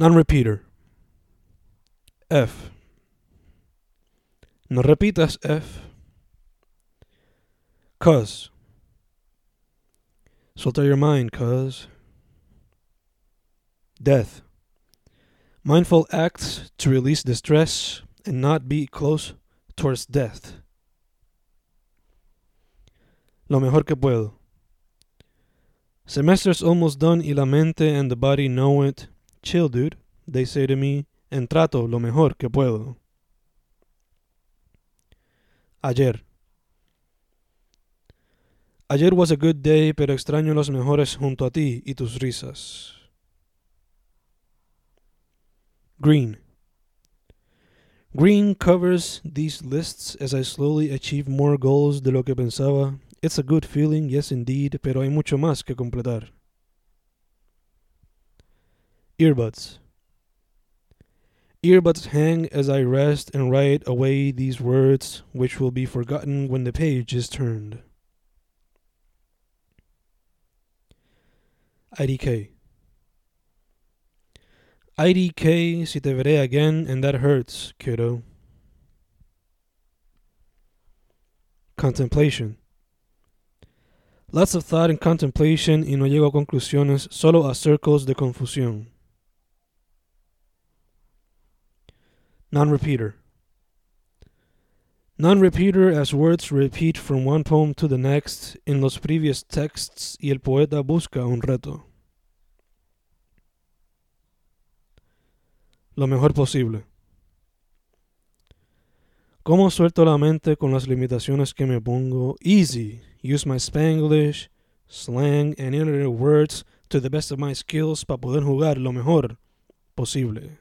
Non-repeater. F. No repitas F. Cuz. Suelta your mind, cuz. Death. Mindful acts to release distress and not be close towards death. Lo mejor que puedo. Semester's almost done y la mente and the body know it. Chill, dude, they say to me, and trato lo mejor que puedo. Ayer. Ayer was a good day, pero extraño los mejores junto a ti y tus risas. Green. Green covers these lists as I slowly achieve more goals de lo que pensaba. It's a good feeling, yes indeed, pero hay mucho más que completar. Earbuds. Earbuds hang as I rest and write away these words, which will be forgotten when the page is turned. IDK. IDK, si te veré again, and that hurts, kiddo. Contemplation. Lots of thought and contemplation y no llego a conclusiones, solo a circles de confusión. Non-repeater. Non-repeater as words repeat from one poem to the next in los previous texts y el poeta busca un reto. Lo mejor posible. ¿Cómo suelto la mente con las limitaciones que me pongo? Easy. Use my Spanglish, slang, and internet words to the best of my skills para poder jugar lo mejor posible.